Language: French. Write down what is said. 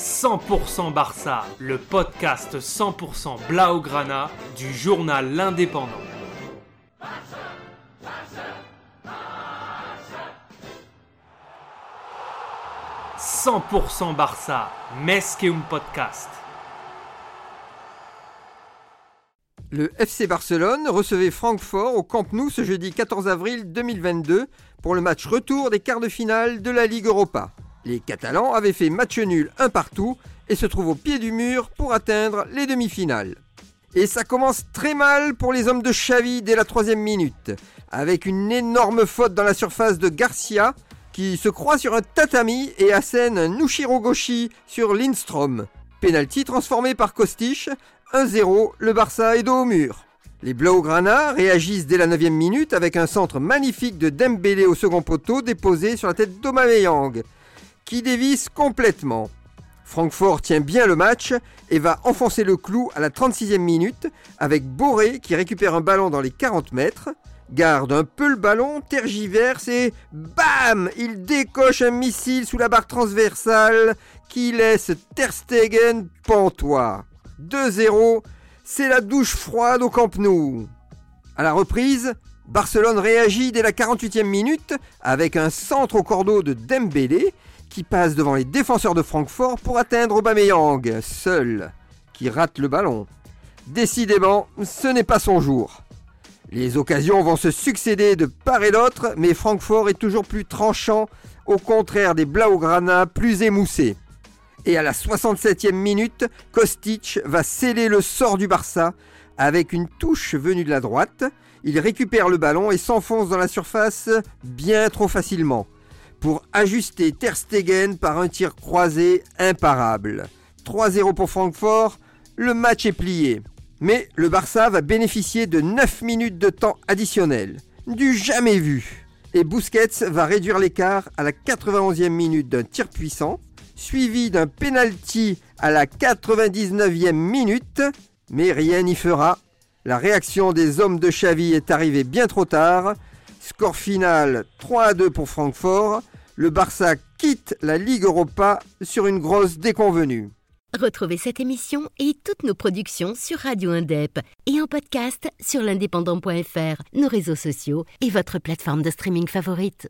100% Barça, le podcast 100% Blaugrana du journal L'Indépendant. « 100% Barça, Mesqueum Podcast. Le FC Barcelone recevait Francfort au Camp Nou ce jeudi 14 avril 2022 pour le match retour des quarts de finale de la Ligue Europa. Les Catalans avaient fait match nul un partout et se trouvent au pied du mur pour atteindre les demi-finales. Et ça commence très mal pour les hommes de Xavi dès la troisième minute, avec une énorme faute dans la surface de Garcia qui se croit sur un tatami et assène un Nushiro Goshi sur Lindstrom. Penalty transformé par Kostic, 1-0, le Barça est dos au mur. Les Blaugrana réagissent dès la 9 minute avec un centre magnifique de Dembélé au second poteau déposé sur la tête d'Omameyang, qui dévisse complètement. Francfort tient bien le match et va enfoncer le clou à la 36e minute avec Boré qui récupère un ballon dans les 40 mètres, garde un peu le ballon, tergiverse et BAM Il décoche un missile sous la barre transversale qui laisse Ter Stegen pantois. 2-0, c'est la douche froide au Camp Nou. À la reprise, Barcelone réagit dès la 48e minute avec un centre au cordeau de Dembélé qui passe devant les défenseurs de Francfort pour atteindre Aubameyang, seul, qui rate le ballon. Décidément, ce n'est pas son jour. Les occasions vont se succéder de part et d'autre, mais Francfort est toujours plus tranchant, au contraire des Blaugrana plus émoussés. Et à la 67e minute, Kostic va sceller le sort du Barça avec une touche venue de la droite. Il récupère le ballon et s'enfonce dans la surface bien trop facilement pour ajuster Ter Stegen par un tir croisé imparable. 3-0 pour Francfort, le match est plié. Mais le Barça va bénéficier de 9 minutes de temps additionnel, du jamais vu. Et Busquets va réduire l'écart à la 91e minute d'un tir puissant suivi d'un penalty à la 99e minute, mais rien n'y fera. La réaction des hommes de Xavi est arrivée bien trop tard. Score final 3 à 2 pour Francfort. Le Barça quitte la Ligue Europa sur une grosse déconvenue. Retrouvez cette émission et toutes nos productions sur Radio Indep et en podcast sur l'indépendant.fr, nos réseaux sociaux et votre plateforme de streaming favorite.